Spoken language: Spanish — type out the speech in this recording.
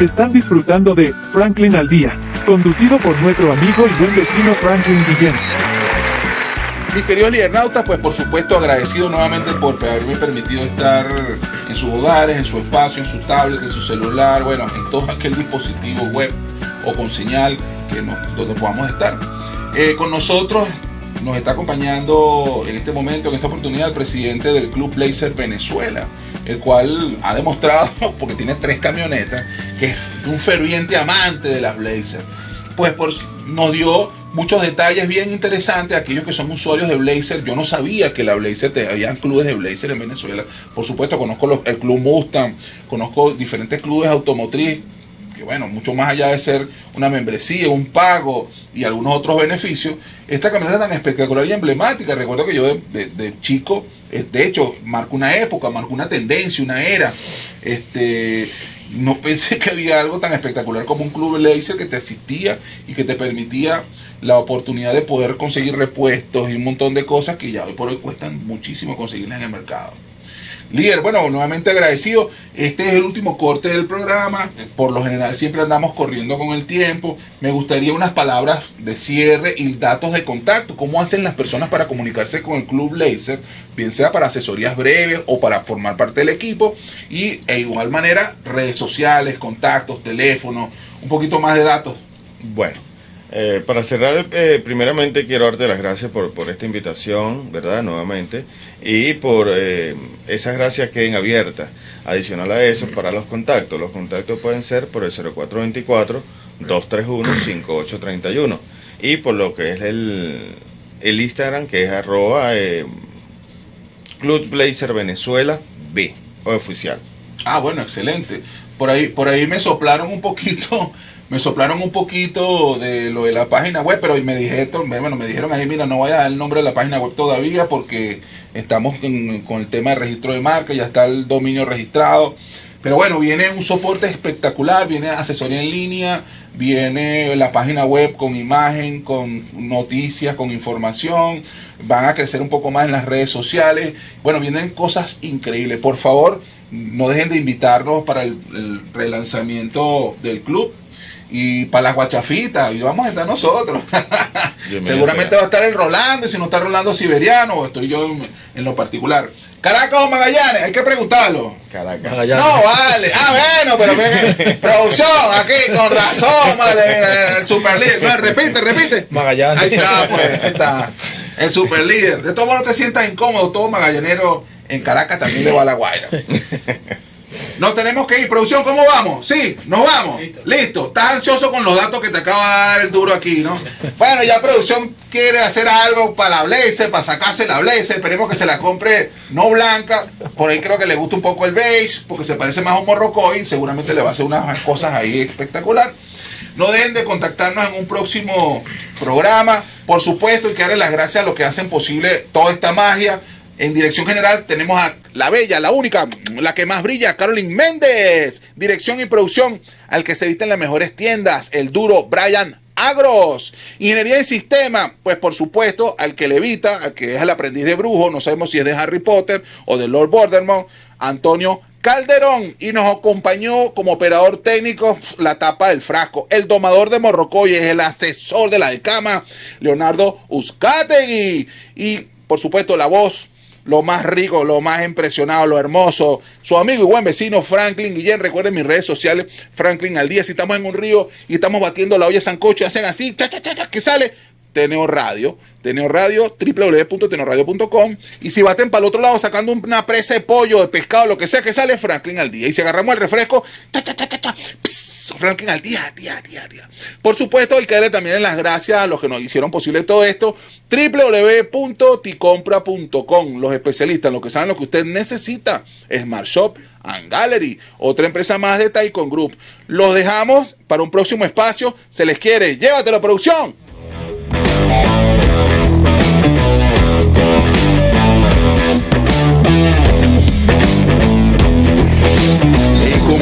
Están disfrutando de Franklin al Día, conducido por nuestro amigo y buen vecino Franklin Guillén. Mis queridos lidernautas, pues por supuesto agradecido nuevamente por haberme permitido estar en sus hogares, en su espacio, en su tablet, en su celular, bueno, en todo aquel dispositivo web o con señal que donde podamos estar. Eh, con nosotros nos está acompañando en este momento, en esta oportunidad, el presidente del Club Blazer Venezuela, el cual ha demostrado, porque tiene tres camionetas, que es un ferviente amante de las Blazer. Pues por, nos dio muchos detalles bien interesantes. Aquellos que son usuarios de Blazer, yo no sabía que la Blazer, te, clubes de Blazer en Venezuela. Por supuesto, conozco el Club Mustang, conozco diferentes clubes automotriz bueno, mucho más allá de ser una membresía, un pago y algunos otros beneficios, esta camioneta tan espectacular y emblemática, recuerdo que yo de, chico, de hecho, marcó una época, marcó una tendencia, una era, este, no pensé que había algo tan espectacular como un club laser que te asistía y que te permitía la oportunidad de poder conseguir repuestos y un montón de cosas que ya hoy por hoy cuestan muchísimo conseguirlas en el mercado. Líder, bueno, nuevamente agradecido. Este es el último corte del programa. Por lo general siempre andamos corriendo con el tiempo. Me gustaría unas palabras de cierre y datos de contacto. ¿Cómo hacen las personas para comunicarse con el Club Laser? Bien sea para asesorías breves o para formar parte del equipo. Y de igual manera, redes sociales, contactos, teléfono, un poquito más de datos. Bueno, eh, para cerrar, eh, primeramente quiero darte las gracias por, esta invitación, ¿verdad? Nuevamente, y por eh, esas gracias que en abierta. Adicional a eso, para los contactos, los contactos pueden ser por el 0424-231-5831 y por lo que es el, el Instagram, que es arroba Club Blazer Venezuela B, oficial. Ah, bueno, excelente. Por ahí, por ahí me soplaron un poquito me soplaron un poquito de lo de la página web, pero me dijeron, bueno, me dijeron ahí, mira, no vaya a dar el nombre de la página web todavía porque estamos con el tema de registro de marca, ya está el dominio registrado. Pero bueno, viene un soporte espectacular, viene asesoría en línea, viene la página web con imagen, con noticias, con información, van a crecer un poco más en las redes sociales. Bueno, vienen cosas increíbles. Por favor, no dejen de invitarnos para el, el relanzamiento del club y para las guachafitas, y vamos a estar nosotros. Seguramente va a estar el Rolando, y si no está Rolando Siberiano, o estoy yo en, lo particular. ¿Caracas o Magallanes? Hay que preguntarlo. Caracas. No, vale. Ah, bueno, pero producción, aquí, con razón, vale, el super líder. No, repite, repite. Magallanes. Ahí está, pues, ahí está. El super líder. De todo modo no te sientas incómodo, todo magallanero en Caracas también le va a la guaira. Nos tenemos que ir. Producción, ¿cómo vamos? Sí, nos vamos. Listo. Estás ansioso con los datos que te acaba de dar el duro aquí, ¿no? Bueno, ya producción quiere hacer algo para la Blazer, para sacarse la Blazer. Esperemos que se la compre no blanca. Por ahí creo que le gusta un poco el beige, porque se parece más a un morrocoin. Seguramente le va a hacer unas cosas ahí espectacular. No dejen de contactarnos en un próximo programa. Por supuesto, y que darle las gracias a los que hacen posible toda esta magia. En dirección general tenemos a la bella, la única, la que más brilla, Carolyn Méndez. Dirección y producción, al que se viste en las mejores tiendas, el duro Brian Agros. Ingeniería en sistema, pues por supuesto, al que le evita, al que es el aprendiz de brujo, no sabemos si es de Harry Potter o de Lord Voldemort, Antonio Calderón y nos acompañó como operador técnico la tapa del frasco, el domador de Morrocoy, es el asesor de la de cama, Leonardo Uzcategui y por supuesto la voz lo más rico, lo más impresionado, lo hermoso. Su amigo y buen vecino Franklin Guillén. Recuerden mis redes sociales, Franklin al día. Si estamos en un río y estamos batiendo la olla sancocho hacen así, cha, cha, cha, que sale. Teneo Radio, Teneo Radio, www.teneoradio.com. Y si baten para el otro lado sacando una presa de pollo, de pescado, lo que sea que sale, Franklin al día. Y si agarramos el refresco, cha, cha, cha, cha, cha Franklin al día, día, día, día. Por supuesto, hay que darle también las gracias a los que nos hicieron posible todo esto. www.ticompra.com. Los especialistas, los que saben lo que usted necesita. Smart Shop and Gallery. Otra empresa más de Taikon Group. Los dejamos para un próximo espacio. Se les quiere. Llévatelo, producción.